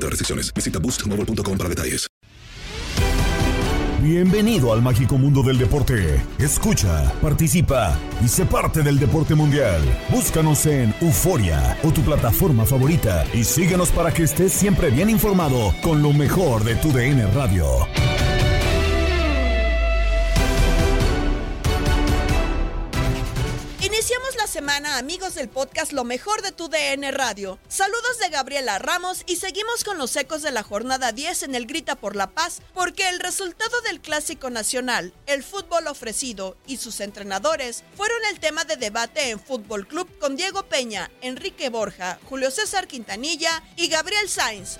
otras restricciones. Visita boostmobile.com para detalles. Bienvenido al mágico mundo del deporte. Escucha, participa y sé parte del deporte mundial. Búscanos en Euforia o tu plataforma favorita y síguenos para que estés siempre bien informado con lo mejor de tu DN Radio. Iniciamos la semana, amigos del podcast Lo mejor de tu DN Radio. Saludos de Gabriela Ramos y seguimos con los ecos de la jornada 10 en el Grita por la Paz, porque el resultado del Clásico Nacional, el fútbol ofrecido y sus entrenadores fueron el tema de debate en Fútbol Club con Diego Peña, Enrique Borja, Julio César Quintanilla y Gabriel Sainz.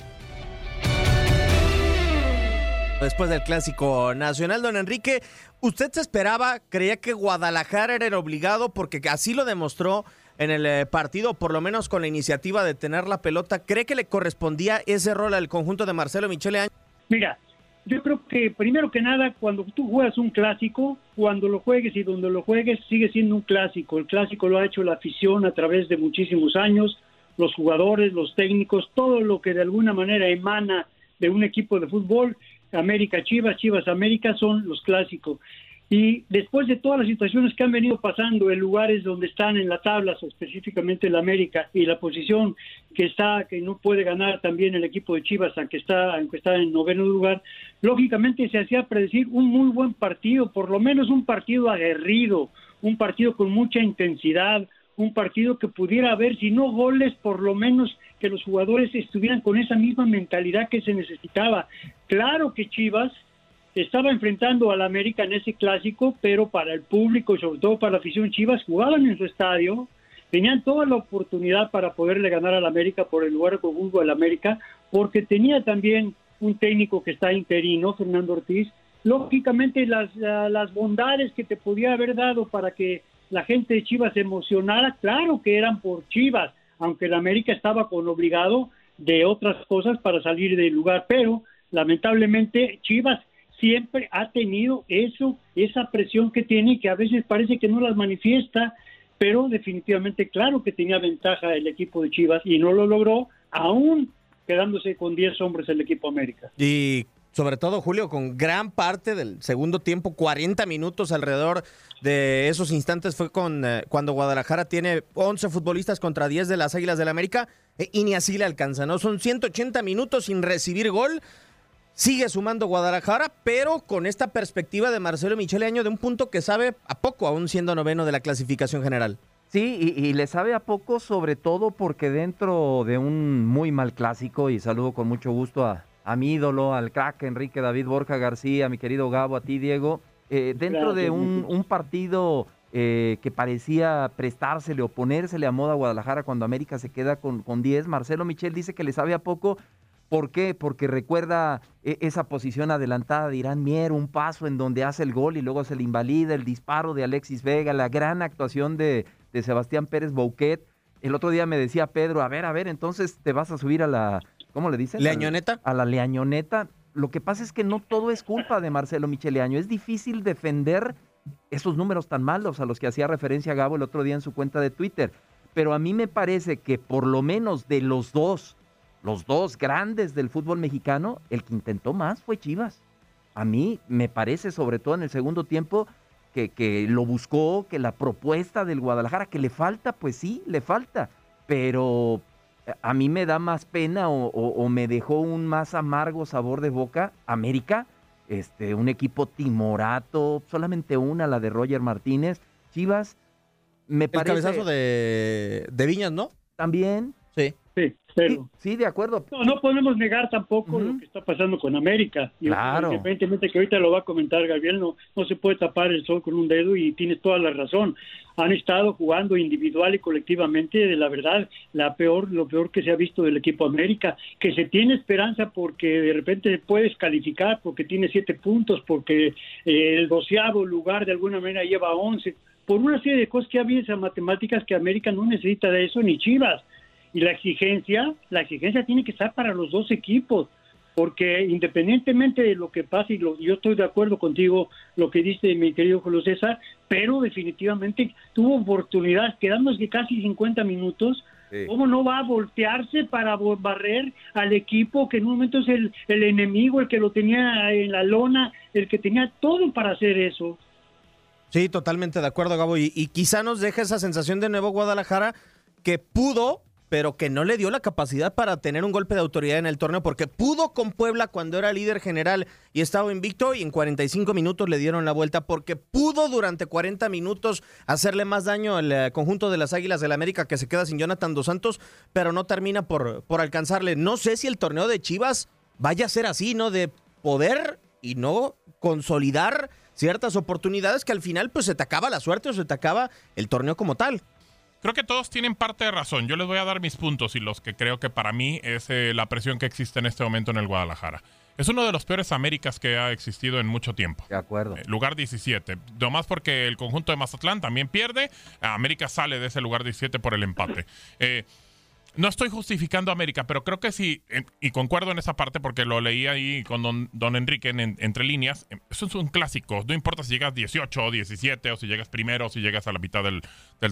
Después del clásico nacional, don Enrique, ¿usted se esperaba, creía que Guadalajara era el obligado porque así lo demostró en el eh, partido, por lo menos con la iniciativa de tener la pelota? ¿Cree que le correspondía ese rol al conjunto de Marcelo Michele Año? Mira, yo creo que primero que nada, cuando tú juegas un clásico, cuando lo juegues y donde lo juegues, sigue siendo un clásico. El clásico lo ha hecho la afición a través de muchísimos años, los jugadores, los técnicos, todo lo que de alguna manera emana de un equipo de fútbol América Chivas, Chivas América son los clásicos. Y después de todas las situaciones que han venido pasando en lugares donde están en la tabla, específicamente el América, y la posición que está, que no puede ganar también el equipo de Chivas, aunque está, aunque está en noveno lugar, lógicamente se hacía predecir un muy buen partido, por lo menos un partido aguerrido, un partido con mucha intensidad, un partido que pudiera haber, si no goles, por lo menos que los jugadores estuvieran con esa misma mentalidad que se necesitaba. Claro que Chivas estaba enfrentando al América en ese clásico, pero para el público y sobre todo para la afición Chivas jugaban en su estadio, tenían toda la oportunidad para poderle ganar al América por el lugar conjunto del América, porque tenía también un técnico que está interino, Fernando Ortiz, lógicamente las, las bondades que te podía haber dado para que la gente de Chivas se emocionara, claro que eran por Chivas, aunque el América estaba con obligado de otras cosas para salir del lugar, pero lamentablemente Chivas siempre ha tenido eso, esa presión que tiene que a veces parece que no las manifiesta, pero definitivamente claro que tenía ventaja el equipo de Chivas y no lo logró, aún quedándose con 10 hombres el equipo América. Sobre todo Julio, con gran parte del segundo tiempo, 40 minutos alrededor de esos instantes fue con eh, cuando Guadalajara tiene 11 futbolistas contra 10 de las Águilas del la América eh, y ni así le alcanza, ¿no? Son 180 minutos sin recibir gol. Sigue sumando Guadalajara, pero con esta perspectiva de Marcelo Michele Año de un punto que sabe a poco, aún siendo noveno de la clasificación general. Sí, y, le sabe a poco, sobre todo porque dentro de un muy mal clásico, y saludo con mucho gusto a, mi ídolo, al crack Enrique David Borja García, a mi querido Gabo, a ti Diego, eh, dentro de un, partido eh, que parecía prestársele o ponérsele a moda a Guadalajara cuando América se queda con, con 10, Marcelo Michel dice que le sabe a poco. ¿Por qué? Porque recuerda eh, esa posición adelantada de Irán Mier, un paso en donde hace el gol y luego se le invalida, el disparo de Alexis Vega, la gran actuación de, de Sebastián Pérez Bouquet. El otro día me decía Pedro, a ver, a ver, entonces te vas a subir a la, ¿cómo le dicen? Leañoneta. A la Leañoneta. Lo que pasa es que no todo es culpa de Marcelo Micheleaño. Es difícil defender esos números tan malos a los que hacía referencia Gabo el otro día en su cuenta de Twitter. Pero a mí me parece que por lo menos de los dos, los dos grandes del fútbol mexicano, el que intentó más fue Chivas. A mí me parece, sobre todo en el segundo tiempo, que, que lo buscó, que la propuesta del Guadalajara, que le falta, pues sí, le falta, pero a mí me da más pena o, me dejó un más amargo sabor de boca América, este, un equipo timorato, solamente una, la de Roger Martínez, Chivas, me parece... El cabezazo de, de Viñas, ¿no? También. Sí. Sí, sí, de acuerdo. No, podemos negar tampoco lo que está pasando con América. Claro. Independientemente que ahorita lo va a comentar Gabriel, no, no se puede tapar el sol con un dedo y tienes toda la razón. Han estado jugando individual y colectivamente, de la verdad, la peor, lo peor que se ha visto del equipo América, que se tiene esperanza porque de repente puedes calificar, porque tiene siete puntos, porque eh, el doceavo lugar de alguna manera lleva once, por una serie de cosas que había esas matemáticas que América no necesita de eso ni Chivas y la exigencia, la exigencia tiene que estar para los dos equipos, porque independientemente de lo que pase, y yo estoy de acuerdo contigo, lo que dice mi querido Julio César, pero definitivamente tuvo oportunidades, quedándose casi 50 minutos, ¿Cómo no va a voltearse para barrer al equipo que en un momento es el, el, enemigo, el que lo tenía en la lona, el que tenía todo para hacer eso? Sí, totalmente de acuerdo, Gabo. Y, y quizá nos deja esa sensación de nuevo Guadalajara que pudo pero que no le dio la capacidad para tener un golpe de autoridad en el torneo, porque pudo con Puebla cuando era líder general y estaba invicto y en 45 minutos le dieron la vuelta, porque pudo durante 40 minutos hacerle más daño al eh, conjunto de las Águilas del la América que se queda sin Jonathan Dos Santos, pero no termina por, por alcanzarle. No sé si el torneo de Chivas vaya a ser así, ¿no? De poder y no consolidar ciertas oportunidades que al final pues se te acaba la suerte o se te acaba el torneo como tal. Creo que todos tienen parte de razón. Yo les voy a dar mis puntos y los que creo que para mí es eh, la presión que existe en este momento en el Guadalajara. Es uno de los peores Américas que ha existido en mucho tiempo. De acuerdo. Eh, lugar 17. Nomás porque el conjunto de Mazatlán también pierde. América sale de ese lugar 17 por el empate. Eh, no estoy justificando a América, pero creo que sí, y concuerdo en esa parte porque lo leí ahí con don, don Enrique en, entre líneas. Eso es un clásico, no importa si llegas 18 o 17 o si llegas primero o si llegas a la mitad del,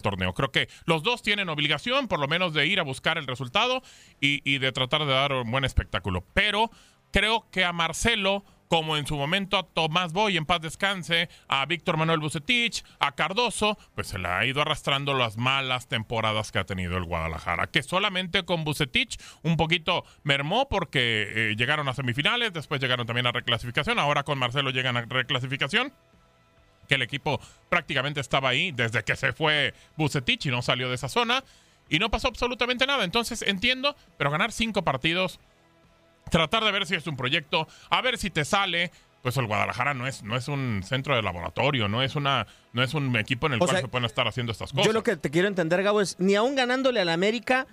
torneo. Creo que los dos tienen obligación, por lo menos, de ir a buscar el resultado y de tratar de dar un buen espectáculo. Pero creo que a Marcelo como en su momento a Tomás Boy en paz descanse, a Víctor Manuel Bucetich, a Cardoso, pues se le ha ido arrastrando las malas temporadas que ha tenido el Guadalajara, que solamente con Bucetich un poquito mermó porque eh, llegaron a semifinales, después llegaron también a reclasificación, ahora con Marcelo llegan a reclasificación que el equipo prácticamente estaba ahí desde que se fue Bucetich y no salió de esa zona y no pasó absolutamente nada. Entonces entiendo, pero ganar cinco partidos tratar de ver si es un proyecto, a ver si te sale. Pues el Guadalajara no es, no es un centro de laboratorio, no es una, no es un equipo en el cual se pueden estar haciendo estas cosas. Yo lo que te quiero entender, Gabo, es ni aún ganándole al América,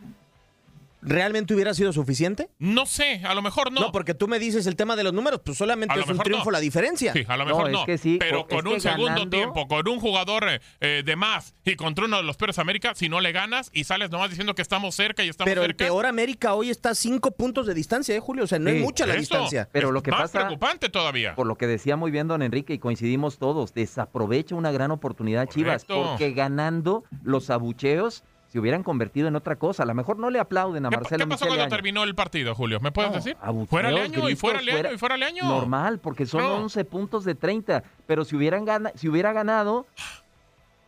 ¿realmente hubiera sido suficiente? No sé, a lo mejor no. No, porque tú me dices el tema de los números, pues solamente es un triunfo la diferencia. Sí, a lo mejor no. pero con un segundo tiempo, con un jugador eh, de más y contra uno de los peores América, si no le ganas y sales nomás diciendo que estamos cerca y estamos pero cerca. Pero el peor América hoy está a cinco puntos de distancia, ¿eh, Julio? O sea, no es mucha la distancia. Pero lo que más pasa. preocupante todavía. Por lo que decía muy bien don Enrique y coincidimos todos, desaprovecha una gran oportunidad Chivas, porque ganando los abucheos se hubieran convertido en otra cosa. A lo mejor no le aplauden a Marcelo ¿Qué pasó cuando terminó el partido, Julio? ¿Me puedes decir? Fuera el año y fuera el año y fuera el año. Normal, porque son 11 puntos de 30. Pero si, hubieran si hubiera ganado,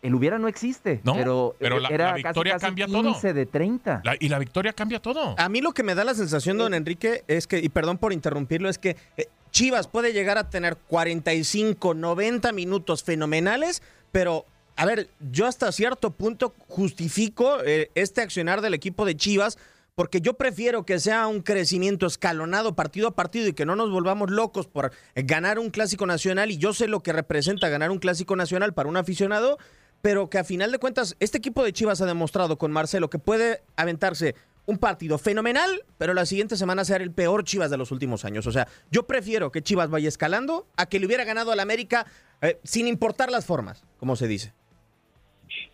el hubiera no existe. No, pero, pero la, era victoria casi, cambia 15 de 30. y la victoria cambia todo. A mí lo que me da la sensación, don Enrique, es que, y perdón por interrumpirlo, es que eh, Chivas puede llegar a tener 45, 90 minutos fenomenales, pero a ver, yo hasta cierto punto justifico eh, este accionar del equipo de Chivas porque yo prefiero que sea un crecimiento escalonado partido a partido y que no nos volvamos locos por ganar un clásico nacional y yo sé lo que representa ganar un clásico nacional para un aficionado, pero que a final de cuentas este equipo de Chivas ha demostrado con Marcelo que puede aventarse un partido fenomenal, pero la siguiente semana ser el peor Chivas de los últimos años. O sea, yo prefiero que Chivas vaya escalando a que le hubiera ganado al América eh, sin importar las formas, como se dice.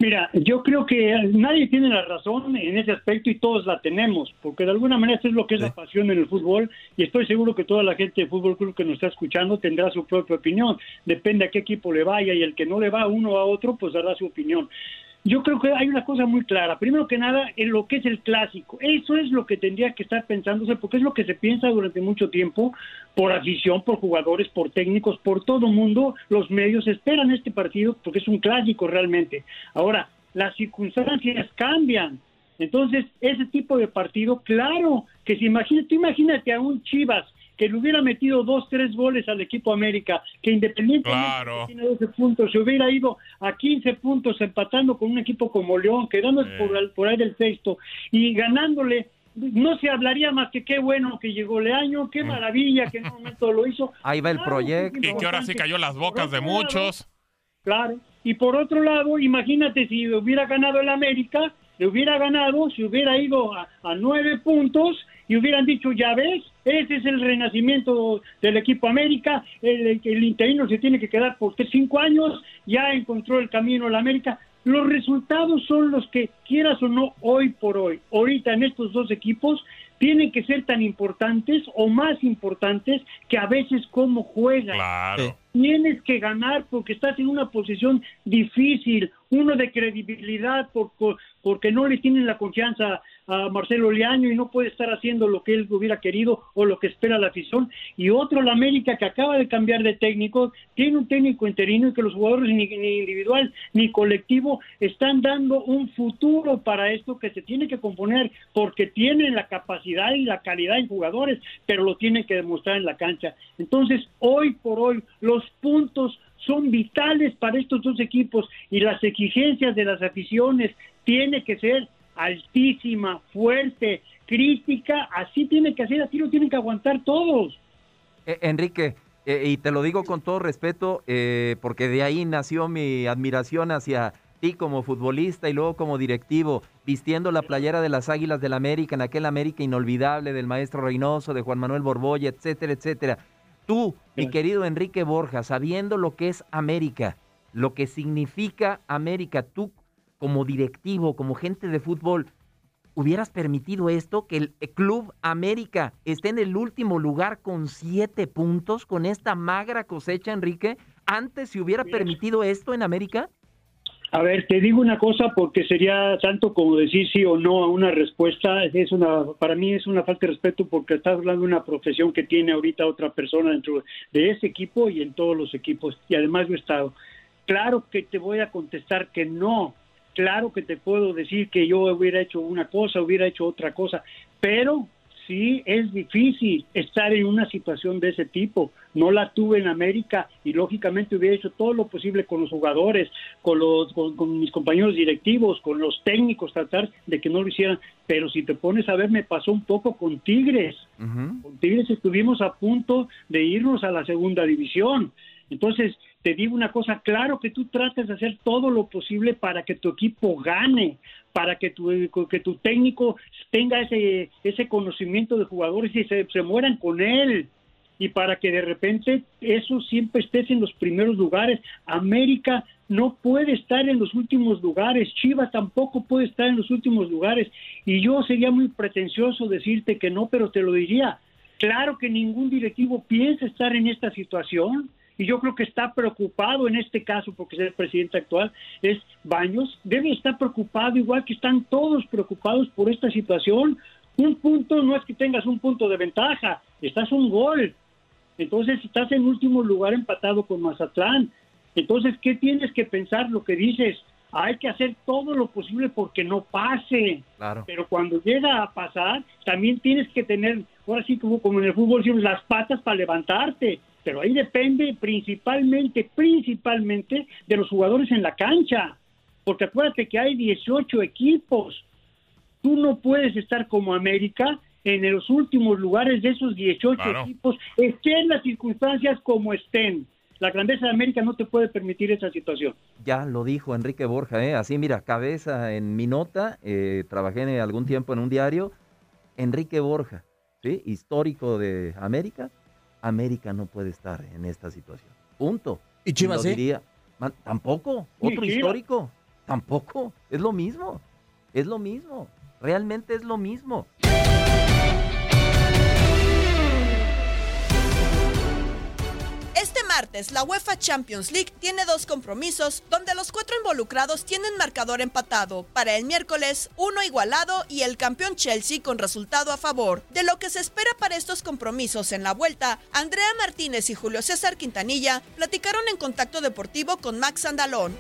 Mira, yo creo que nadie tiene la razón en ese aspecto y todos la tenemos, porque de alguna manera eso es lo que es la pasión en el fútbol y estoy seguro que toda la gente de Fútbol Club que nos está escuchando tendrá su propia opinión. Depende a qué equipo le vaya y el que no le va uno a otro, pues dará su opinión. Yo creo que hay una cosa muy clara. Primero que nada, en lo que es el clásico. Eso es lo que tendría que estar pensándose, porque es lo que se piensa durante mucho tiempo, por afición, por jugadores, por técnicos, por todo mundo. Los medios esperan este partido porque es un clásico realmente. Ahora, las circunstancias cambian. Entonces, ese tipo de partido, claro, que si imagínate, imagínate a un Chivas que le hubiera metido dos, tres goles al equipo América, que independientemente Claro. tiene 12 puntos, se hubiera ido a 15 puntos empatando con un equipo como León, quedando por, al- por ahí del sexto y ganándole. No se hablaría más que qué bueno que llegó Leaño, qué maravilla que en un momento lo hizo. Ahí va el Claro, proyecto. Y que ahora sí cayó las bocas de Por lado, muchos. Claro. Y por otro lado, imagínate si hubiera ganado el América, le hubiera ganado, si hubiera ido a, a nueve puntos y hubieran dicho, ya ves, ese es el renacimiento del equipo América, el, interino se tiene que quedar por cinco años, ya encontró el camino el América. Los resultados son los que, quieras o no, hoy por hoy, ahorita en estos dos equipos, tienen que ser tan importantes o más importantes que a veces cómo juegan. Claro. Tienes que ganar porque estás en una posición difícil, uno de credibilidad por- por- porque no le tienen la confianza a Marcelo Leaño y no puede estar haciendo lo que él hubiera querido o lo que espera la afición. Y otro, la América, que acaba de cambiar de técnico, tiene un técnico interino y que los jugadores ni, ni individual ni colectivo están dando un futuro para esto que se tiene que componer porque tienen la capacidad y la calidad en jugadores, pero lo tienen que demostrar en la cancha. Entonces, hoy por hoy, los puntos son vitales para estos dos equipos y las exigencias de las aficiones tiene que ser altísima, fuerte, crítica, así tiene que ser, así lo tienen que aguantar todos. Eh, Enrique, eh, y te lo digo con todo respeto, eh, porque de ahí nació mi admiración hacia ti como futbolista y luego como directivo, vistiendo la playera de las Águilas del América, en aquel América inolvidable del maestro Reynoso, de Juan Manuel Borbolla, etcétera, etcétera. Tú, mi querido Enrique Borja, sabiendo lo que es América, lo que significa América, tú como directivo, como gente de fútbol, ¿hubieras permitido esto? Que el Club América esté en el último lugar con siete puntos, con esta magra cosecha, Enrique. ¿Antes se hubiera permitido esto en América? A ver, te digo una cosa porque sería tanto como decir sí o no a una respuesta. Es una, para mí es una falta de respeto porque estás hablando de una profesión que tiene ahorita otra persona dentro de ese equipo y en todos los equipos. Y además yo he estado. Claro que te voy a contestar que no. Claro que te puedo decir que yo hubiera hecho una cosa, hubiera hecho otra cosa. Pero sí es difícil estar en una situación de ese tipo. No la tuve en América y lógicamente hubiera hecho todo lo posible con los jugadores, con los con, con mis compañeros directivos, con los técnicos, tratar de que no lo hicieran. Pero si te pones a ver, me pasó un poco con Tigres. Con Tigres estuvimos a punto de irnos a la segunda división. Entonces, te digo una cosa, claro que tú tratas de hacer todo lo posible para que tu equipo gane, para que tu, que tu técnico tenga ese, ese conocimiento de jugadores y se, se mueran con él. Y para que de repente eso siempre estés en los primeros lugares. América no puede estar en los últimos lugares, Chivas tampoco puede estar en los últimos lugares. Y yo sería muy pretencioso decirte que no, pero te lo diría. Claro que ningún directivo piensa estar en esta situación y yo creo que está preocupado en este caso, porque es el presidente actual, es Baños, debe estar preocupado, igual que están todos preocupados por esta situación. Un punto no es que tengas un punto de ventaja, estás un gol. Entonces estás en último lugar empatado con Mazatlán. Entonces, ¿qué tienes que pensar? Lo que dices, hay que hacer todo lo posible porque no pase. Claro. Pero cuando llega a pasar, también tienes que tener, ahora sí como, como en el fútbol, las patas para levantarte. Pero ahí depende principalmente, principalmente de los jugadores en la cancha, porque acuérdate que hay 18 equipos. Tú no puedes estar como América en los últimos lugares de esos 18 equipos, estén las circunstancias como estén. La grandeza de América no te puede permitir esa situación. Ya lo dijo Enrique Borja, ¿eh? así mira, cabeza en mi nota, eh, trabajé en algún tiempo en un diario, Enrique Borja, ¿sí? histórico de América, América no puede estar en esta situación. Punto. ¿Y Chivas sí? diría, man, tampoco, ¿Y otro histórico, tampoco, es lo mismo, es lo mismo, realmente es lo mismo. Martes, la UEFA Champions League tiene dos compromisos donde los cuatro involucrados tienen marcador empatado. Para el miércoles, uno igualado y el campeón Chelsea con resultado a favor. De lo que se espera para estos compromisos en la vuelta, Andrea Martínez y Julio César Quintanilla platicaron en Contacto Deportivo con Max Andalón.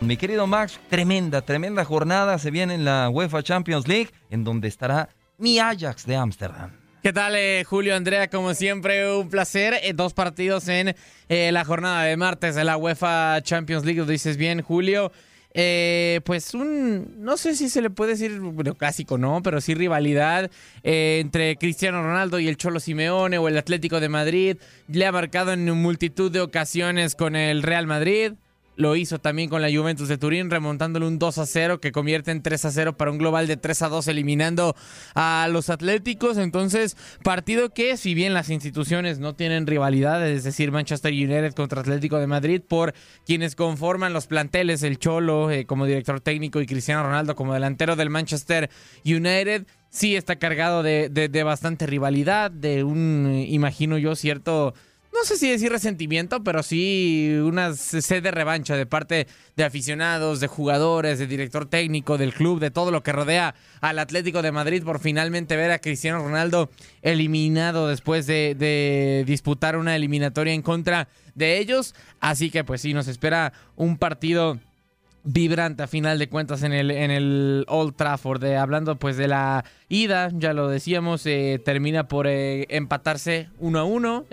Mi querido Max, tremenda, tremenda jornada se viene en la UEFA Champions League, en donde estará mi Ajax de Ámsterdam. ¿Qué tal, eh, Julio Andrea? Como siempre, un placer. Eh, dos partidos en eh, la jornada de martes de la UEFA Champions League. Lo dices bien, Julio. Eh, pues un, no sé si se le puede decir bueno, clásico, ¿no? Pero sí rivalidad entre Cristiano Ronaldo y el Cholo Simeone o el Atlético de Madrid. Le ha marcado en multitud de ocasiones con el Real Madrid. Lo hizo también con la Juventus de Turín, remontándole un 2 a 0 que convierte en 3 a 0 para un global de 3 a 2, eliminando a los Atléticos. Entonces, partido que, si bien las instituciones no tienen rivalidad, es decir, Manchester United contra Atlético de Madrid, por quienes conforman los planteles, el Cholo eh, como director técnico y Cristiano Ronaldo como delantero del Manchester United. Sí está cargado de, de- bastante rivalidad, de un, imagino yo, cierto no sé si decir resentimiento, pero sí una sed de revancha de parte de aficionados, de jugadores, de director técnico, del club, de todo lo que rodea al Atlético de Madrid por finalmente ver a Cristiano Ronaldo eliminado después de, disputar una eliminatoria en contra de ellos. Así que pues sí, nos espera un partido vibrante a final de cuentas en el, en el Old Trafford. De- hablando pues de la ida, ya lo decíamos, eh, termina por eh, empatarse uno a uno.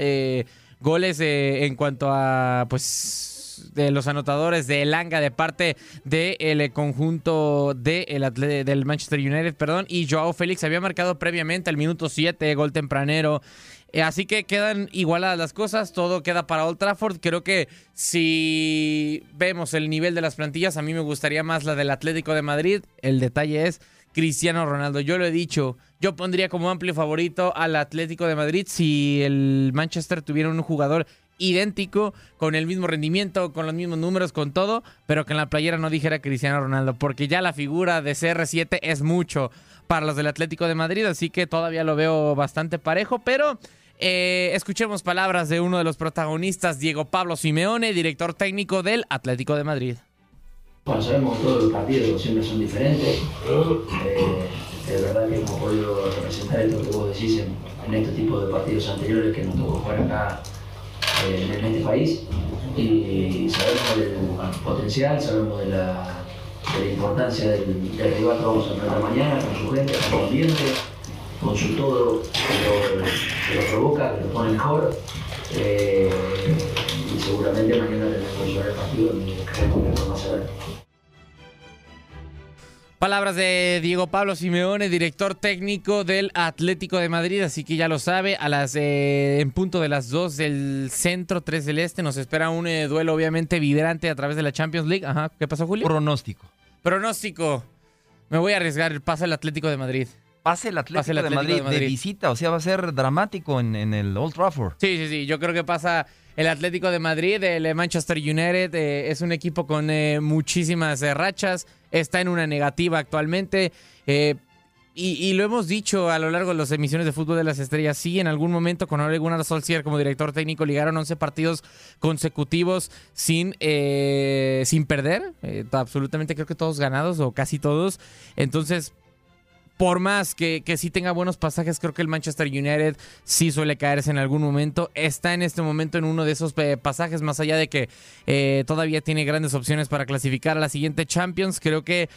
Goles eh, en cuanto a pues de los anotadores de Elanga de parte del conjunto de el del Manchester United, perdón, y Joao Félix había marcado previamente al minuto 7, gol tempranero. Eh, Así que quedan igualadas las cosas, todo queda para Old Trafford. Creo que si vemos el nivel de las plantillas, a mí me gustaría más la del Atlético de Madrid. El detalle es Cristiano Ronaldo. Yo lo he dicho, yo pondría como amplio favorito al Atlético de Madrid si el Manchester tuviera un jugador idéntico, con el mismo rendimiento, con los mismos números, con todo, pero que en la playera no dijera Cristiano Ronaldo, porque ya la figura de CR7 es mucho para los del Atlético de Madrid, así que todavía lo veo bastante parejo, pero eh, escuchemos palabras de uno de los protagonistas, Diego Pablo Simeone, director técnico del Atlético de Madrid. Bueno, sabemos todos los partidos siempre son diferentes. Eh, es verdad que hemos podido representar esto que vos decís en, este tipo de partidos anteriores que nos tocó jugar acá eh, en este país. Y sabemos del potencial, sabemos de la, de importancia del, del rival que vamos a enfrentar mañana, con su gente, con su ambiente, con su todo que lo, lo provoca, que lo pone mejor. Eh, y seguramente mañana tenemos que llevar el partido y queremos que más a ver. Palabras de Diego Pablo Simeone, director técnico del Atlético de Madrid, así que ya lo sabe, a las eh, en punto de las 2 del centro, 3 del este, nos espera un eh, duelo obviamente vibrante a través de la Champions League. Ajá, ¿qué pasó, Julio? Pronóstico. Pronóstico. Me voy a arriesgar, pasa el Atlético de Madrid. Pase el Atlético, Pase el de, Atlético Madrid, de Madrid. de visita, o sea, va a ser dramático en, en el Old Trafford. Sí, sí, sí. Yo creo que pasa el Atlético de Madrid, el eh, Manchester United. eh, es un equipo con muchísimas rachas. Está en una negativa actualmente. eh, y, lo hemos dicho a lo largo de las emisiones de Fútbol de las Estrellas. Sí, en algún momento con Ole Gunnar Solskjaer como director técnico ligaron 11 partidos consecutivos sin, eh, sin perder. Eh, absolutamente creo que todos ganados o casi todos. Entonces, por más que, que sí tenga buenos pasajes, creo que el Manchester United sí suele caerse en algún momento. Está en este momento en uno de esos eh, pasajes, más allá de que eh, todavía tiene grandes opciones para clasificar a la siguiente Champions. Creo que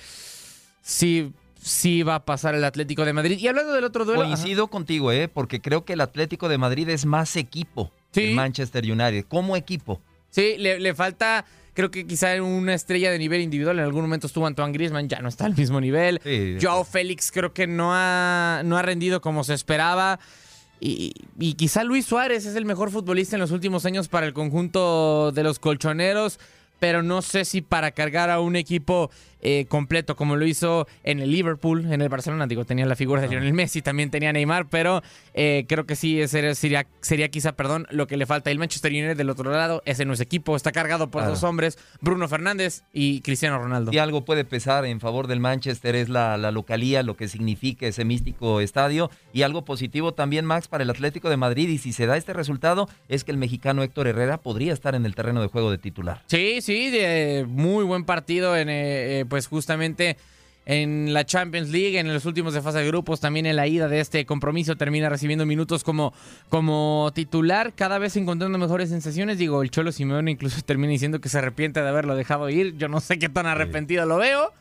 sí, sí va a pasar el Atlético de Madrid. Y hablando del otro duelo. Coincido contigo, ¿eh? porque creo que el Atlético de Madrid es más equipo. el Manchester United, como equipo. Sí, le, le falta creo que quizá una estrella de nivel individual. En algún momento estuvo Antoine Griezmann, ya no está al mismo nivel. Joao Félix creo que no ha, no ha rendido como se esperaba. Y, y, quizá Luis Suárez es el mejor futbolista en los últimos años para el conjunto de los colchoneros, pero no sé si para cargar a un equipo eh, completo, como lo hizo en el Liverpool, en el Barcelona. Digo, tenía la figura de Lionel Messi, también tenía Neymar, pero eh, creo que sí sería, sería, sería, quizá, perdón, lo que le falta. El Manchester United del otro lado, ese no es equipo, está cargado por dos hombres, Bruno Fernández y Cristiano Ronaldo. Y algo puede pesar en favor del Manchester es la, la localía, lo que significa ese místico estadio. Y algo positivo también, Max, para el Atlético de Madrid. Y si se da este resultado, es que el mexicano Héctor Herrera podría estar en el terreno de juego de titular. Sí, sí, muy buen partido en eh, pues justamente en la Champions League, en los últimos de fase de grupos, también en la ida de este compromiso, termina recibiendo minutos como, como titular, cada vez encontrando mejores sensaciones. Digo, el Cholo Simeone incluso termina diciendo que se arrepiente de haberlo dejado ir. Yo no sé qué tan arrepentido lo veo.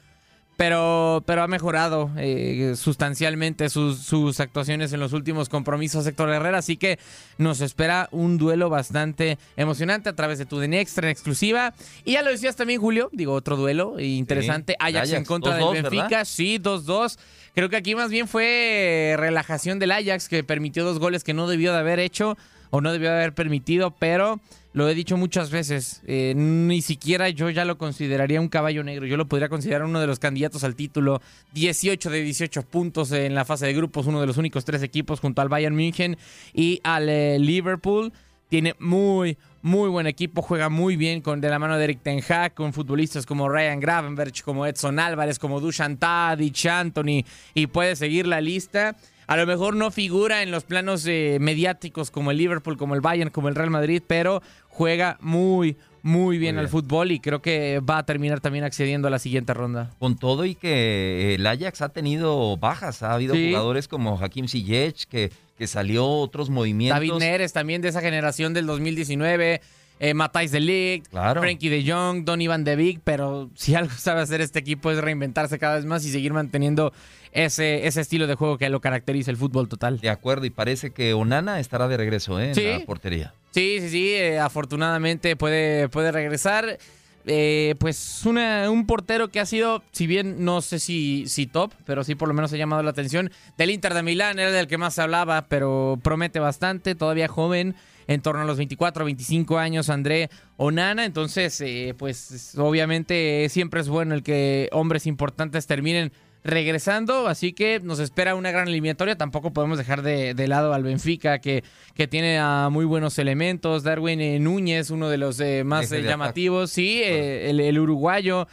Pero, pero ha mejorado eh, sustancialmente sus, sus, actuaciones en los últimos compromisos Héctor Herrera, así que nos espera un duelo bastante emocionante a través de tu Extra en exclusiva. Y ya lo decías también, Julio, digo, otro duelo interesante. Ajax, en contra del Benfica, sí, 2-2. Creo que aquí más bien fue relajación del Ajax, que permitió dos goles que no debió de haber hecho o no debió de haber permitido, pero lo he dicho muchas veces, eh, ni siquiera yo ya lo consideraría un caballo negro, yo lo podría considerar uno de los candidatos al título, 18 de 18 puntos en la fase de grupos, uno de los únicos tres equipos junto al Bayern München y al eh, Liverpool. Tiene muy, muy buen equipo, juega muy bien con de la mano de Eric Ten Hag, con futbolistas como Ryan Gravenberch, como Edson Álvarez, como Dusan Tadic, Anthony, y puede seguir la lista. A lo mejor no figura en los planos eh, mediáticos como el Liverpool, como el Bayern, como el Real Madrid, pero juega muy, muy bien, al fútbol y creo que va a terminar también accediendo a la siguiente ronda. Con todo y que el Ajax ha tenido bajas, ha habido jugadores como Hakim Ziyech que, que salió otros movimientos. David Neres también de esa generación del 2019 eh, Matthijs de Ligt, Frankie de Jong, Don Ivan de Vic, pero si algo sabe hacer este equipo es reinventarse cada vez más y seguir manteniendo ese, ese estilo de juego que lo caracteriza el fútbol total. De acuerdo, y parece que Onana estará de regreso ¿eh? en la portería. Sí, sí, sí, eh, afortunadamente puede, puede regresar. Eh, pues un portero que ha sido, si bien no sé si, si top, pero sí por lo menos ha llamado la atención del Inter de Milán, era del que más hablaba, pero promete bastante, todavía joven en torno a los 24, 25 años, André Onana. Entonces, eh, pues obviamente siempre es bueno el que hombres importantes terminen regresando, así que nos espera una gran eliminatoria. Tampoco podemos dejar de, lado al Benfica, que, que tiene a muy buenos elementos. Darwin eh, Núñez, uno de los eh, más llamativos, sí, el, uruguayo,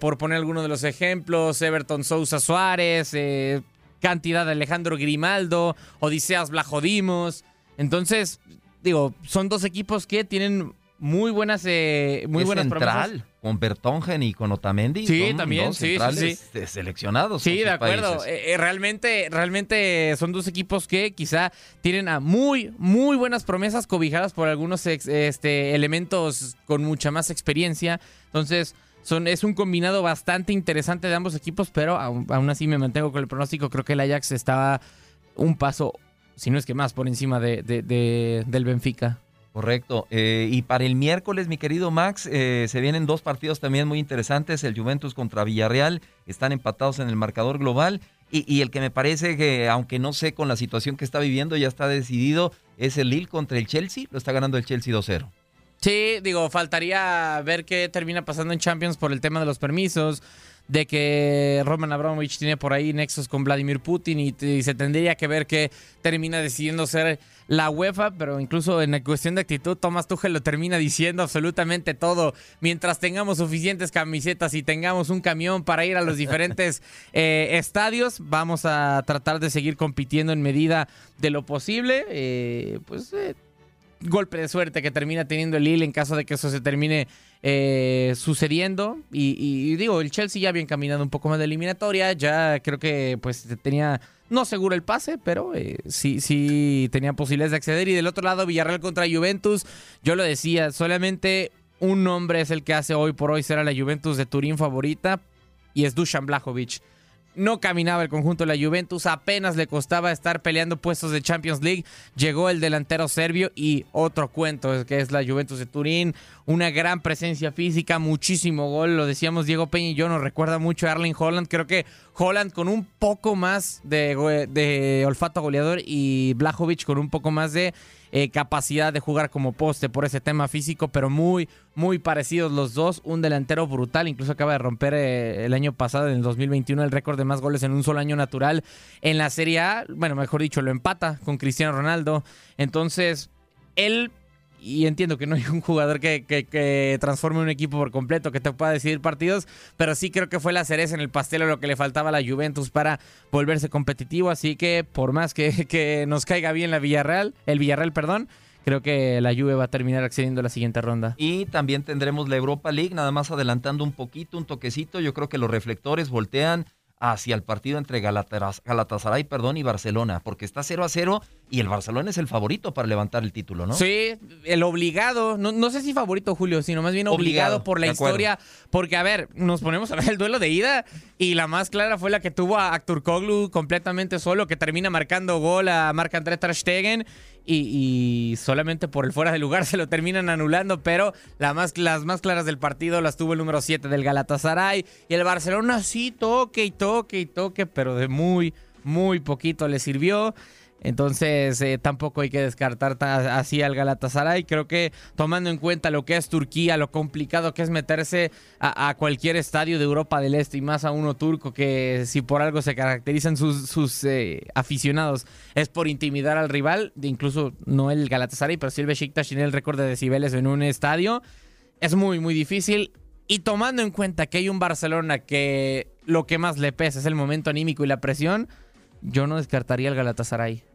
por poner algunos de los ejemplos, Everton Sousa Suárez, cantidad de Alejandro Grimaldo, Odiseas Blajodimos. Entonces, digo, son dos equipos que tienen muy buenas, eh, muy buenas central, Con Bertongen y con Otamendi. Sí, también, sí, sí, Seleccionados. Sí, de acuerdo. Eh, eh, realmente, realmente son dos equipos que quizá tienen a muy, muy buenas promesas cobijadas por algunos este, elementos con mucha más experiencia. Entonces, son, es un combinado bastante interesante de ambos equipos, pero aún, aún así me mantengo con el pronóstico. Creo que el Ajax estaba un paso si no es que más por encima de, del Benfica. Correcto. Eh, y para el miércoles, mi querido Max, eh, se vienen dos partidos también muy interesantes. El Juventus contra Villarreal. Están empatados en el marcador global. Y, y, el que me parece que, aunque no sé con la situación que está viviendo, ya está decidido, es el Lille contra el Chelsea. Lo está ganando el Chelsea 2-0. Sí, digo, faltaría ver qué termina pasando en Champions por el tema de los permisos de que Roman Abramovich tiene por ahí nexos con Vladimir Putin y, se tendría que ver que termina decidiendo ser la UEFA, pero incluso en la cuestión de actitud, Thomas Tuchel lo termina diciendo absolutamente todo. Mientras tengamos suficientes camisetas y tengamos un camión para ir a los diferentes eh, estadios, vamos a tratar de seguir compitiendo en medida de lo posible. Eh, pues eh, golpe de suerte que termina teniendo el Lille en caso de que eso se termine eh, sucediendo. Y, digo, el Chelsea ya había encaminado un poco más de eliminatoria. Ya creo que pues tenía, no seguro el pase, pero eh, sí, sí tenía posibilidades de acceder. Y del otro lado, Villarreal contra Juventus. Yo lo decía, solamente un nombre es el que hace hoy por hoy ser a la Juventus de Turín favorita. Y es Dusan Blajovic no caminaba el conjunto de la Juventus, apenas le costaba estar peleando puestos de Champions League. Llegó el delantero serbio y otro cuento, que es la Juventus de Turín, una gran presencia física, muchísimo gol, lo decíamos Diego Peña y yo, nos recuerda mucho a Erling Holland, creo que Holland con un poco más de, de olfato goleador y Blajovic con un poco más de eh, capacidad de jugar como poste por ese tema físico, pero muy, muy parecidos los dos. Un delantero brutal, incluso acaba de romper eh, el año pasado, en el 2021, el récord de más goles en un solo año natural en la Serie A. Bueno, mejor dicho, lo empata con Cristiano Ronaldo. Entonces, él y entiendo que no hay un jugador que, transforme un equipo por completo, que te pueda decidir partidos, pero sí creo que fue la cereza en el pastel o lo que le faltaba a la Juventus para volverse competitivo, así que por más que, que nos caiga bien la Villarreal, el Villarreal, perdón, creo que la Juve va a terminar accediendo a la siguiente ronda. Y también tendremos la Europa League, nada más adelantando un poquito, un toquecito, yo creo que los reflectores voltean hacia el partido entre Galatasaray perdón, y Barcelona, porque está 0 a 0 y el Barcelona es el favorito para levantar el título, ¿no? Sí, el obligado, no, no sé si favorito Julio, sino más bien obligado, por la historia, porque a ver, nos ponemos a ver el duelo de ida y la más clara fue la que tuvo a Koglu completamente solo, que termina marcando gol a Marc-André Ter Stegen y, solamente por el fuera de lugar se lo terminan anulando, pero la más, las más claras del partido las tuvo el número 7 del Galatasaray y el Barcelona sí toque y toque y toque, pero de muy, muy poquito le sirvió. Entonces eh, tampoco hay que descartar así al Galatasaray. Creo que tomando en cuenta lo que es Turquía, lo complicado que es meterse a, cualquier estadio de Europa del Este y más a uno turco que si por algo se caracterizan sus, eh, aficionados es por intimidar al rival, incluso no el Galatasaray, pero sí el Besiktas tiene el récord de decibeles en un estadio. Es muy, muy difícil. Y tomando en cuenta que hay un Barcelona que lo que más le pesa es el momento anímico y la presión, yo no descartaría el Galatasaray.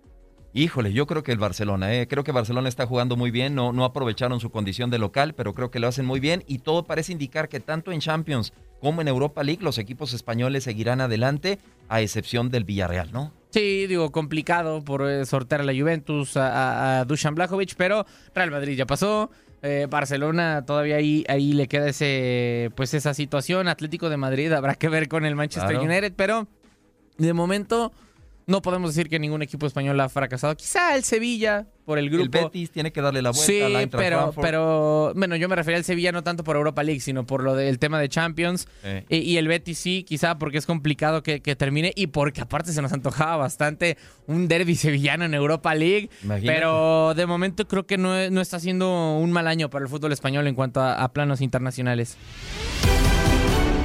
Híjole, yo creo que el Barcelona, eh, creo que Barcelona está jugando muy bien, no, no aprovecharon su condición de local, pero creo que lo hacen muy bien y todo parece indicar que tanto en Champions como en Europa League los equipos españoles seguirán adelante, a excepción del Villarreal, ¿no? Sí, digo, complicado por eh, sortear a la Juventus, a, a Dusan Blajovic, pero Real Madrid ya pasó. Eh, Barcelona todavía ahí, ahí le queda ese, pues esa situación. Atlético de Madrid habrá que ver con el Manchester United, pero de momento no podemos decir que ningún equipo español ha fracasado. Quizá el Sevilla por el grupo. El Betis tiene que darle la vuelta sí, a la pero, pero bueno, yo me refería al Sevilla no tanto por Europa League, sino por lo del tema de Champions. Y, el Betis sí, quizá porque es complicado que, termine y porque aparte se nos antojaba bastante un derby sevillano en Europa League. Pero de momento creo que no, está siendo un mal año para el fútbol español en cuanto a planos internacionales.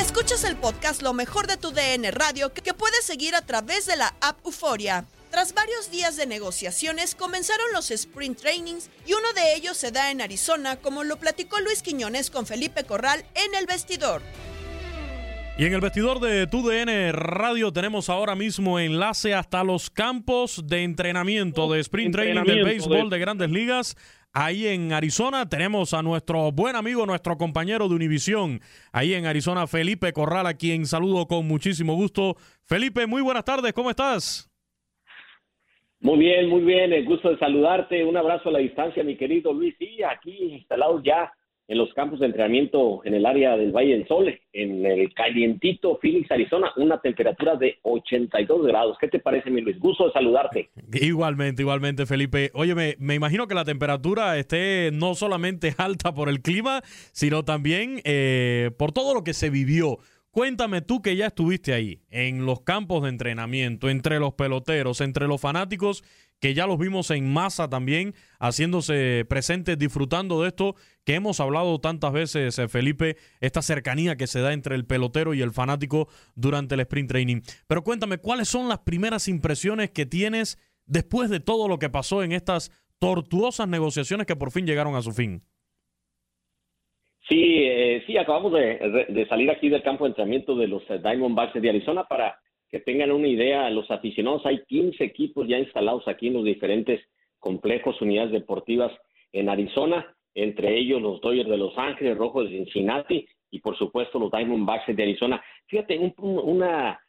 Escuchas el podcast Lo mejor de tu DN Radio que puedes seguir a través de la app Euforia. Tras varios días de negociaciones comenzaron los sprint trainings y uno de ellos se da en Arizona, como lo platicó Luis Quiñones con Felipe Corral en el vestidor. Y en el vestidor de TUDN Radio tenemos ahora mismo enlace hasta los campos de entrenamiento de sprint training del béisbol de grandes ligas ahí en Arizona. Tenemos a nuestro buen amigo, nuestro compañero de Univisión, ahí en Arizona, Felipe Corral, a quien saludo con muchísimo gusto. Felipe, muy buenas tardes, ¿cómo estás? Muy bien, muy bien, el gusto de saludarte. Un abrazo a la distancia, mi querido Luis. Y aquí instalados ya en los campos de entrenamiento en el área del Valle del Sol, en el calientito Phoenix, Arizona, una temperatura de 82 grados. ¿Qué te parece, mi Luis? Gusto de saludarte. Igualmente, igualmente, Felipe. Oye, me, imagino que la temperatura esté no solamente alta por el clima, sino también eh, por todo lo que se vivió Cuéntame tú que ya estuviste ahí, en los campos de entrenamiento, entre los peloteros, entre los fanáticos, que ya los vimos en masa también, haciéndose presentes, disfrutando de esto que hemos hablado tantas veces, eh, Felipe, esta cercanía que se da entre el pelotero y el fanático durante el sprint training. Pero cuéntame, ¿cuáles son las primeras impresiones que tienes después de todo lo que pasó en estas tortuosas negociaciones que por fin llegaron a su fin? Sí, eh, sí, acabamos de, salir aquí del campo de entrenamiento de los eh, Diamondbacks de Arizona para que tengan una idea, los aficionados, hay 15 equipos ya instalados aquí en los diferentes complejos, unidades deportivas en Arizona, entre ellos los Dodgers de Los Ángeles, Rojos de Cincinnati y por supuesto los Diamondbacks de Arizona. Fíjate, un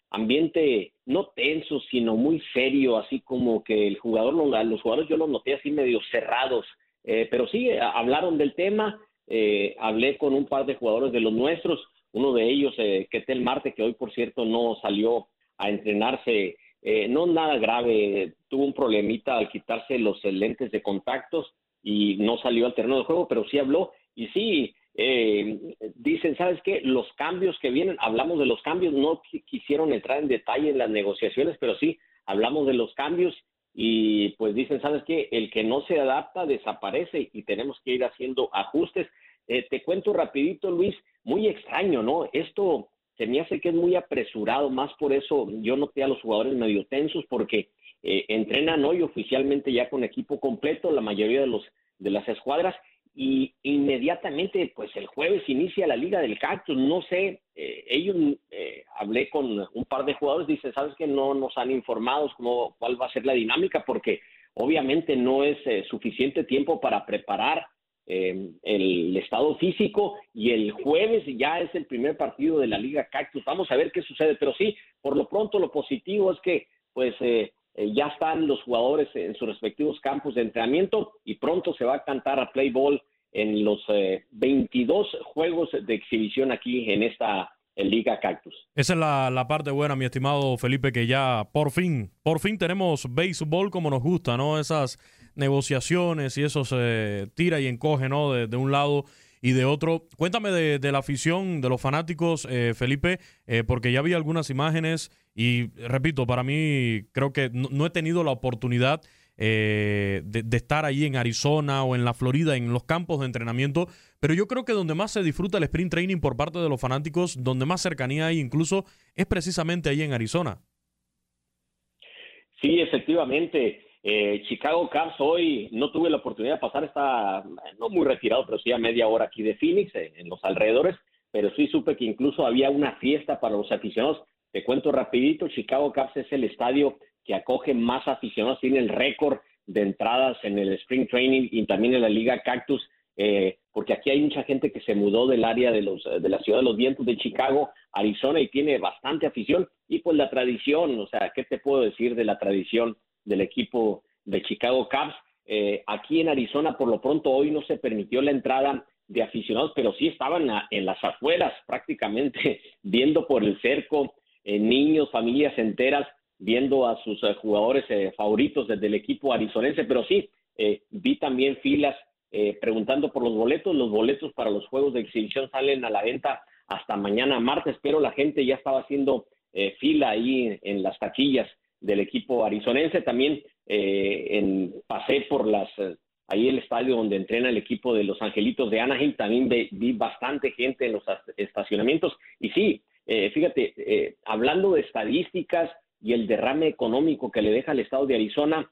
ambiente no tenso, sino muy serio, así como que el jugador, los jugadores yo los noté así medio cerrados, eh, pero sí, hablaron del tema, eh, hablé con un par de jugadores de los nuestros, uno de ellos, eh, Ketel Marte, que hoy por cierto no salió a entrenarse, eh, no nada grave, tuvo un problemita al quitarse los lentes de contactos y no salió al terreno de juego, pero sí habló y sí, eh, dicen, ¿sabes qué? Los cambios que vienen, hablamos de los cambios, no quisieron entrar en detalle en las negociaciones, pero sí, hablamos de los cambios y pues dicen, ¿sabes qué? El que no se adapta desaparece y tenemos que ir haciendo ajustes. Eh, te cuento rapidito, Luis, muy extraño, ¿no? Esto se me hace que es muy apresurado, más por eso yo noté a los jugadores medio tensos porque eh, entrenan hoy oficialmente ya con equipo completo, la mayoría de los de las escuadras y inmediatamente pues el jueves inicia la Liga del Cactus, no sé, eh, ellos eh, hablé con un par de jugadores, dice, sabes que no nos han informado cómo, cuál va a ser la dinámica porque obviamente no es eh, suficiente tiempo para preparar el estado físico y el jueves ya es el primer partido de la Liga Cactus, vamos a ver qué sucede, pero sí, por lo pronto lo positivo es que pues ya están los jugadores en sus respectivos campos de entrenamiento y pronto se va a cantar a play ball en los 22 juegos de exhibición aquí en esta Liga Cactus. Esa es la, parte buena, mi estimado Felipe, que ya por fin, por fin tenemos béisbol como nos gusta, ¿no? Esas negociaciones y eso se tira y encoge, ¿no? De, un lado y de otro. Cuéntame de, la afición, de los fanáticos, eh, Felipe, eh, porque ya vi algunas imágenes y repito, para mí creo que no, he tenido la oportunidad eh, de, estar ahí en Arizona o en la Florida, en los campos de entrenamiento, pero yo creo que donde más se disfruta el sprint training por parte de los fanáticos, donde más cercanía hay incluso, es precisamente ahí en Arizona. Sí, efectivamente. Eh, Chicago Cubs hoy no tuve la oportunidad de pasar, está no muy retirado, pero sí a media hora aquí de Phoenix, eh, en los alrededores, pero sí supe que incluso había una fiesta para los aficionados. Te cuento rapidito, Chicago Cubs es el estadio que acoge más aficionados, tiene el récord de entradas en el Spring Training y también en la Liga Cactus, eh, porque aquí hay mucha gente que se mudó del área de, los, de la ciudad de los vientos de Chicago, Arizona, y tiene bastante afición. Y pues la tradición, o sea, ¿qué te puedo decir de la tradición del equipo de Chicago Cubs? Eh, aquí en Arizona, por lo pronto, hoy no se permitió la entrada de aficionados, pero sí estaban en las afueras prácticamente viendo por el cerco eh, niños, familias enteras viendo a sus eh, jugadores eh, favoritos desde el equipo arizonense, pero sí, vi también filas preguntando por los boletos. Los boletos para los juegos de exhibición salen a la venta hasta mañana martes, pero la gente ya estaba haciendo fila ahí en las taquillas del equipo arizonense. También en, pasé por las ahí el estadio donde entrena el equipo de los Angelitos de Anaheim, también vi bastante gente en los estacionamientos. Y sí, eh, fíjate, eh, hablando de estadísticas y el derrame económico que le deja al estado de Arizona,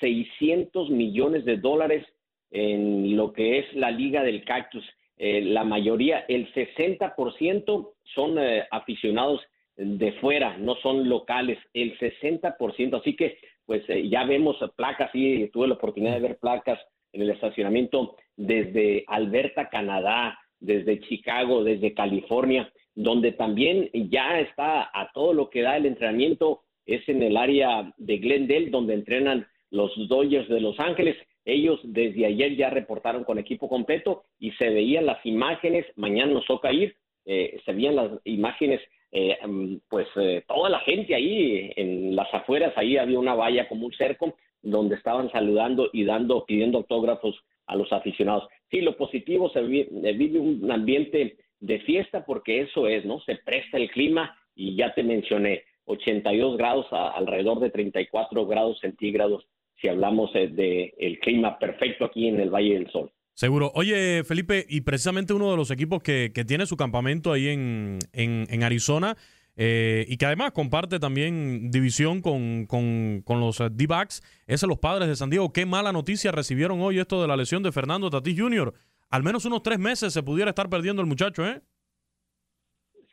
600 millones de dólares en lo que es la Liga del Cactus. Eh, la mayoría, el 60% son aficionados de fuera, no son locales, el 60%. Así que, pues ya vemos placas, y tuve la oportunidad de ver placas en el estacionamiento desde Alberta, Canadá, desde Chicago, desde California donde también ya está a todo lo que da el entrenamiento, es en el área de Glendale, donde entrenan los Dodgers de Los Ángeles. Ellos desde ayer ya reportaron con equipo completo y se veían las imágenes, mañana nos toca ir, eh, se veían las imágenes, eh, mm, pues eh, toda la gente ahí en las afueras, ahí había una valla como un cerco donde estaban saludando y dando, pidiendo autógrafos a los aficionados. Sí, lo positivo, se vive un ambiente de fiesta porque eso es, ¿no? Se presta el clima y ya te mencioné, 82 grados a, alrededor de 34 grados centígrados si hablamos del de el clima perfecto aquí en el Valle del Sol. Seguro. Oye, Felipe, y precisamente uno de los equipos que, tiene su campamento ahí en, en, Arizona eh, y que además comparte también división con, con, los D-Backs es los Padres de San Diego. Qué mala noticia recibieron hoy esto de la lesión de Fernando Tatís Jr. Al menos unos tres meses se pudiera estar perdiendo el muchacho, ¿eh?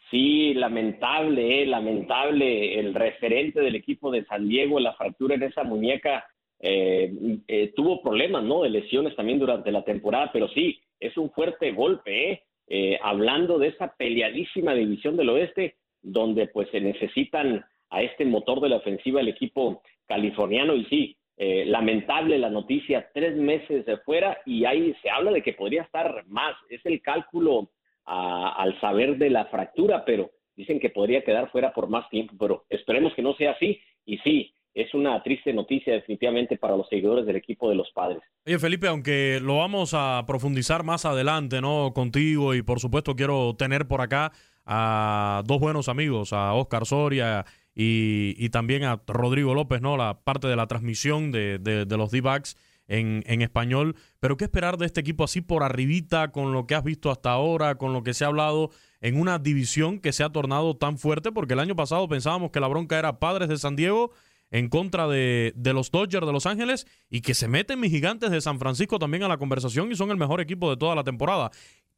Sí, lamentable, eh, lamentable. El referente del equipo de San Diego, la fractura en esa muñeca, eh, eh, tuvo problemas, ¿no? De lesiones también durante la temporada, pero sí, es un fuerte golpe, ¿eh? hablando de esa peleadísima división del oeste, donde pues se necesitan a este motor de la ofensiva el equipo californiano y sí, lamentable la noticia, tres meses de fuera y ahí se habla de que podría estar más, es el cálculo al saber de la fractura, pero dicen que podría quedar fuera por más tiempo, pero esperemos que no sea así y sí, es una triste noticia definitivamente para los seguidores del equipo de los padres. Oye, Felipe, aunque lo vamos a profundizar más adelante, ¿no? Contigo y por supuesto quiero tener por acá a dos buenos amigos, a Oscar Soria y, también a Rodrigo López, ¿no? La parte de la transmisión de, de, los D-Backs en, en, español. Pero ¿qué esperar de este equipo así por arribita, con lo que has visto hasta ahora, con lo que se ha hablado en una división que se ha tornado tan fuerte? Porque el año pasado pensábamos que la bronca era Padres de San Diego en contra de, los Dodgers de Los Ángeles y que se meten mis gigantes de San Francisco también a la conversación y son el mejor equipo de toda la temporada.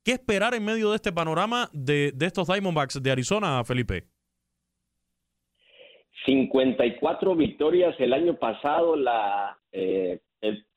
¿Qué esperar en medio de este panorama de, estos Diamondbacks de Arizona, Felipe? 54 victorias el año pasado, la, eh,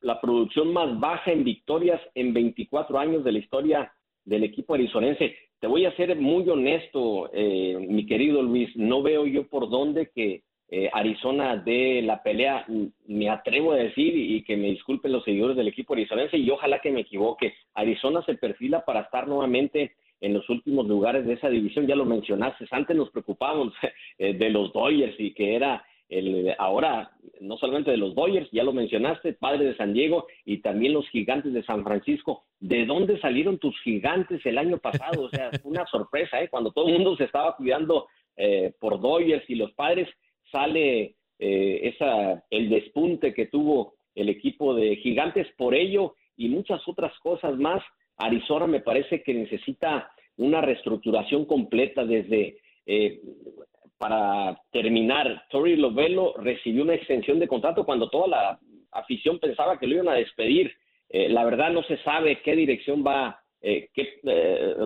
la producción más baja en victorias en 24 años de la historia del equipo arizonense. Te voy a ser muy honesto, eh, mi querido Luis, no veo yo por dónde que eh, Arizona de la pelea, me atrevo a decir, y que me disculpen los seguidores del equipo arizonense, y ojalá que me equivoque, Arizona se perfila para estar nuevamente en los últimos lugares de esa división, ya lo mencionaste, antes nos preocupábamos eh, de los Dodgers y que era el, ahora no solamente de los Dodgers, ya lo mencionaste, padre de San Diego y también los gigantes de San Francisco. ¿De dónde salieron tus gigantes el año pasado? O sea, fue una sorpresa, ¿eh? Cuando todo el mundo se estaba cuidando eh, por Dodgers y los padres, sale eh, esa, el despunte que tuvo el equipo de Gigantes. Por ello y muchas otras cosas más, Arizona me parece que necesita una reestructuración completa desde eh, para terminar. Tori Lovelo recibió una extensión de contrato cuando toda la afición pensaba que lo iban a despedir. Eh, la verdad no se sabe qué dirección va, qué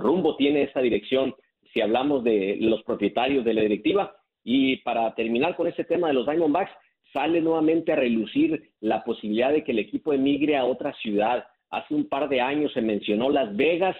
rumbo tiene esa dirección si hablamos de los propietarios de la directiva. Y para terminar con este tema de los Diamondbacks, sale nuevamente a relucir la posibilidad de que el equipo emigre a otra ciudad. Hace un par de años se mencionó Las Vegas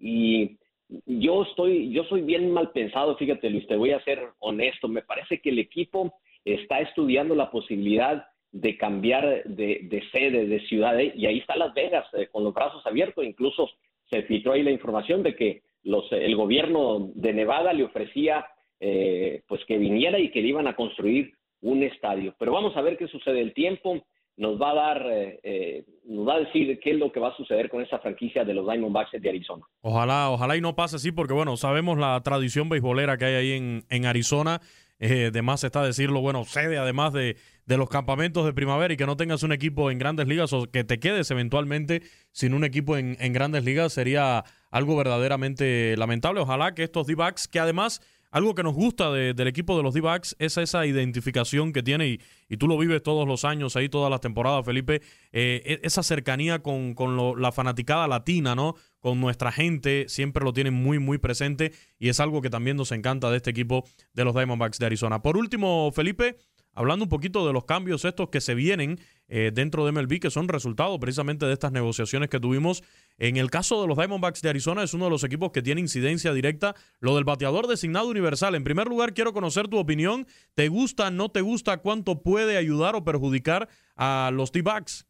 y yo estoy, yo soy bien mal pensado, fíjate Luis, te voy a ser honesto, me parece que el equipo está estudiando la posibilidad de cambiar de, sede, de ciudad, ¿eh? y ahí está Las Vegas, eh, con los brazos abiertos, incluso se filtró ahí la información de que los, el gobierno de Nevada le ofrecía eh, pues que viniera y que le iban a construir un estadio. Pero vamos a ver qué sucede. El tiempo nos va a dar, eh, eh, nos va a decir qué es lo que va a suceder con esa franquicia de los Diamondbacks de Arizona. Ojalá, ojalá y no pase así, porque bueno, sabemos la tradición beisbolera que hay ahí en, en Arizona. además está decirlo, bueno, sede además de, de los campamentos de primavera y que no tengas un equipo en grandes ligas o que te quedes eventualmente sin un equipo en, en grandes ligas sería algo verdaderamente lamentable. Ojalá que estos D-backs, que además algo que nos gusta del equipo de los D-Backs es esa identificación que tiene, y, tú lo vives todos los años, ahí todas las temporadas, Felipe, eh, e, esa cercanía con, la fanaticada latina, ¿no? Con nuestra gente, siempre lo tienen muy, muy presente, y es algo que también nos encanta de este equipo de los Diamondbacks de Arizona. Por último, Felipe, hablando un poquito de los cambios estos que se vienen eh, dentro de MLB, que son resultado precisamente de estas negociaciones que tuvimos. En el caso de los Diamondbacks de Arizona, es uno de los equipos que tiene incidencia directa, lo del bateador designado universal. En primer lugar, quiero conocer tu opinión. ¿Te gusta, no te gusta? ¿Cuánto puede ayudar o perjudicar a los D-Backs?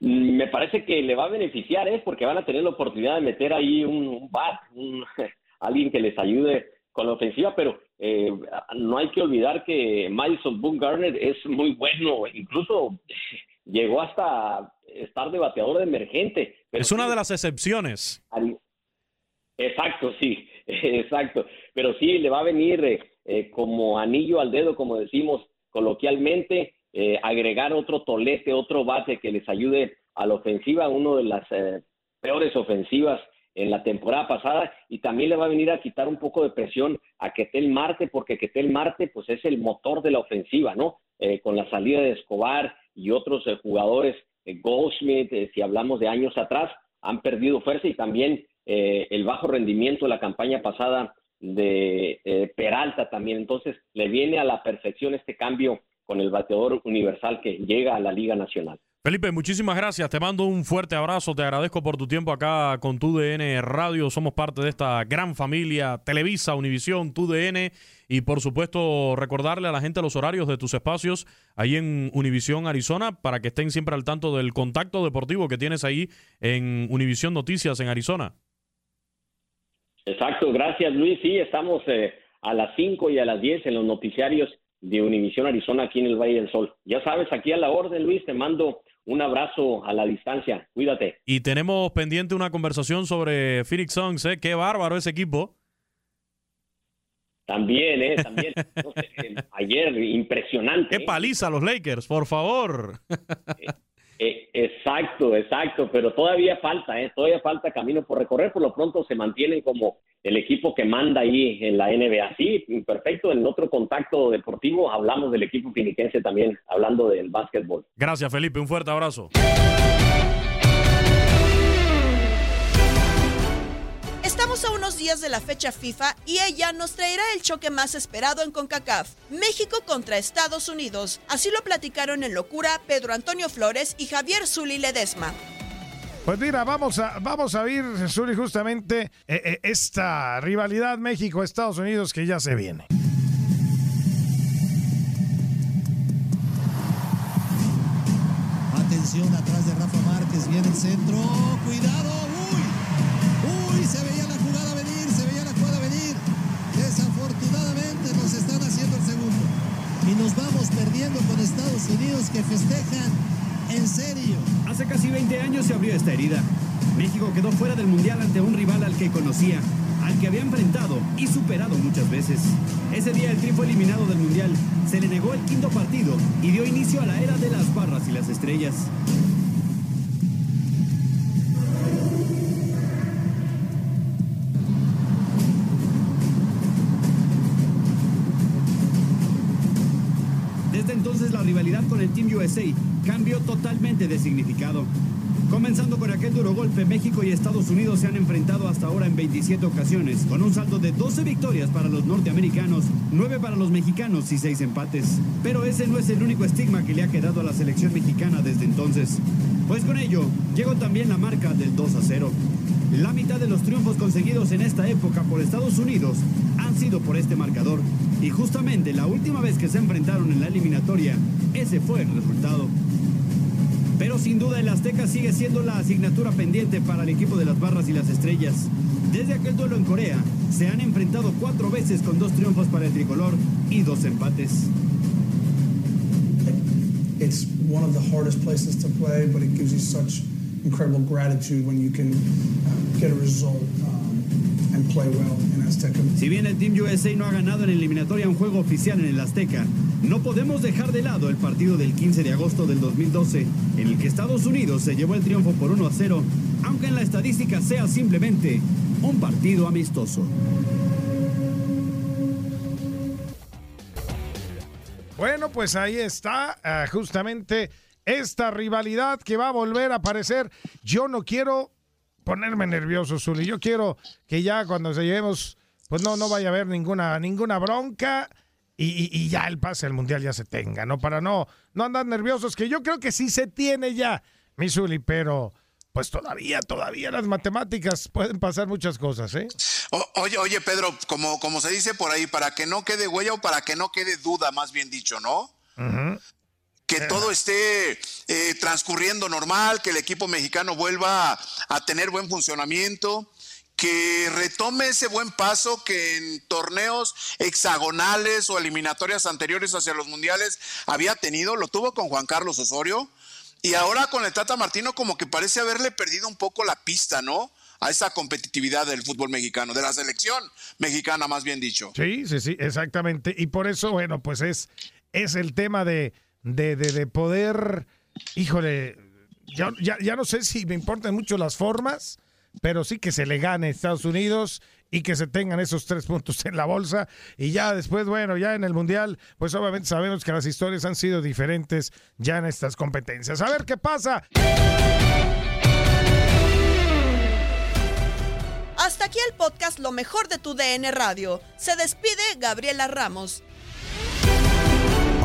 Me parece que le va a beneficiar, ¿eh? porque van a tener la oportunidad de meter ahí un, bat, alguien que les ayude con la ofensiva, pero eh, no hay que olvidar que Madison Garner es muy bueno, incluso llegó hasta estar de bateador de emergente. es una de las excepciones. Exacto, sí, exacto. Pero sí, le va a venir eh, eh, como anillo al dedo, como decimos coloquialmente, eh, agregar otro tolete, otro bate que les ayude a la ofensiva, uno de las peores ofensivas en la temporada pasada y también le va a venir a quitar un poco de presión a Ketel Marte porque Ketel Marte pues es el motor de la ofensiva, ¿no? con la salida de Escobar y otros jugadores, Goldsmith, si hablamos de años atrás, han perdido fuerza y también eh, el bajo rendimiento de la campaña pasada de eh, Peralta también. Entonces, le viene a la perfección este cambio con el bateador universal que llega a la Liga Nacional. Felipe, muchísimas gracias. Te mando un fuerte abrazo. Te agradezco por tu tiempo acá con TUDN Radio. Somos parte de esta gran familia Televisa, Univisión, TUDN. Y por supuesto, recordarle a la gente los horarios de tus espacios ahí en Univisión, Arizona, para que estén siempre al tanto del contacto deportivo que tienes ahí en Univisión Noticias en Arizona. Exacto, gracias Luis. Sí, estamos eh, a las 5 y a las 10 en los noticiarios de Univisión Arizona aquí en el Valle del Sol. Ya sabes, aquí a la orden Luis, te mando un abrazo a la distancia. Cuídate. Y tenemos pendiente una conversación sobre Phoenix Suns, ¿eh? Qué bárbaro ese equipo. También, ¿eh? También. Eh, ayer, impresionante. Qué ¿eh? paliza los Lakers, por favor. Eh, exacto, exacto, pero todavía falta, ¿eh? todavía falta camino por recorrer, por lo pronto se mantienen como el equipo que manda ahí en la NBA. Sí, perfecto, en otro contacto deportivo hablamos del equipo finiquense también, hablando del básquetbol. Gracias Felipe, un fuerte abrazo. Estamos a unos días de la fecha FIFA y ella nos traerá el choque más esperado en CONCACAF, México contra Estados Unidos. Así lo platicaron en Locura Pedro Antonio Flores y Javier Zuli Ledesma. Pues mira, vamos a, vamos a ver, Zuli, justamente eh, eh, esta rivalidad México-Estados Unidos que ya se viene. Atención atrás de Rafa Márquez, viene el centro, cuidado, se veía la jugada venir, se veía la jugada venir. Desafortunadamente nos están haciendo el segundo. Y nos vamos perdiendo con Estados Unidos que festejan en serio. Hace casi 20 años se abrió esta herida. México quedó fuera del Mundial ante un rival al que conocía, al que había enfrentado y superado muchas veces. Ese día el Tri fue eliminado del Mundial, se le negó el quinto partido y dio inicio a la era de las barras y las estrellas. Rivalidad con el Team USA cambió totalmente de significado. Comenzando con aquel duro golpe, México y Estados Unidos se han enfrentado hasta ahora en 27 ocasiones, con un saldo de 12 victorias para los norteamericanos, 9 para los mexicanos y 6 empates. Pero ese no es el único estigma que le ha quedado a la selección mexicana desde entonces. Pues con ello, llegó también la marca del 2 a 0. La mitad de los triunfos conseguidos en esta época por Estados Unidos han sido por este marcador. Y justamente la última vez que se enfrentaron en la eliminatoria, ese fue el resultado. Pero sin duda el Azteca sigue siendo la asignatura pendiente para el equipo de las barras y las estrellas. Desde aquel duelo en Corea, se han enfrentado cuatro veces con dos triunfos para el tricolor y dos empates. It's one of the hardest places to play, but it gives you such incredible gratitude when you can uh, get a result um, and play well. Si bien el Team USA no ha ganado en eliminatoria un juego oficial en el Azteca, no podemos dejar de lado el partido del 15 de agosto del 2012, en el que Estados Unidos se llevó el triunfo por 1 a 0, aunque en la estadística sea simplemente un partido amistoso. Bueno, pues ahí está uh, justamente esta rivalidad que va a volver a aparecer. Yo no quiero ponerme nervioso, Zuli. Yo quiero que ya cuando se llevemos, pues no, no vaya a haber ninguna, ninguna bronca. Y, y, ya el pase al mundial ya se tenga, ¿no? Para no, no andar nerviosos, que yo creo que sí se tiene ya, mi Zuli, pero pues todavía, todavía las matemáticas pueden pasar muchas cosas, ¿eh? O, oye, oye, Pedro, como, como se dice por ahí, para que no quede huella o para que no quede duda, más bien dicho, ¿no? Uh -huh. Que todo esté eh, transcurriendo normal, que el equipo mexicano vuelva a, a tener buen funcionamiento, que retome ese buen paso que en torneos hexagonales o eliminatorias anteriores hacia los mundiales había tenido, lo tuvo con Juan Carlos Osorio, y ahora con el Tata Martino como que parece haberle perdido un poco la pista, ¿no? a esa competitividad del fútbol mexicano, de la selección mexicana, más bien dicho. Sí, sí, sí, exactamente. Y por eso, bueno, pues es, es el tema de, de, de, de poder, híjole, ya, ya, ya no sé si me importan mucho las formas, pero sí que se le gane a Estados Unidos y que se tengan esos tres puntos en la bolsa. Y ya después, bueno, ya en el Mundial, pues obviamente sabemos que las historias han sido diferentes ya en estas competencias. A ver qué pasa. Hasta aquí el podcast Lo mejor de tu DN Radio. Se despide Gabriela Ramos.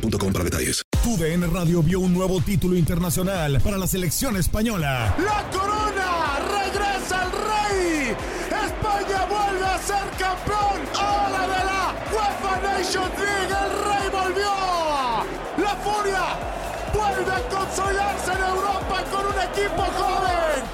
boostmobile.com para detalles. Tu DN Radio vio un nuevo título internacional para la selección española. ¡La corona! ¡Regresa el rey! ¡España vuelve a ser campeón! ¡Ahora de la UEFA Nations League! ¡El rey volvió! ¡La furia! ¡Vuelve a consolidarse en Europa con un equipo joven!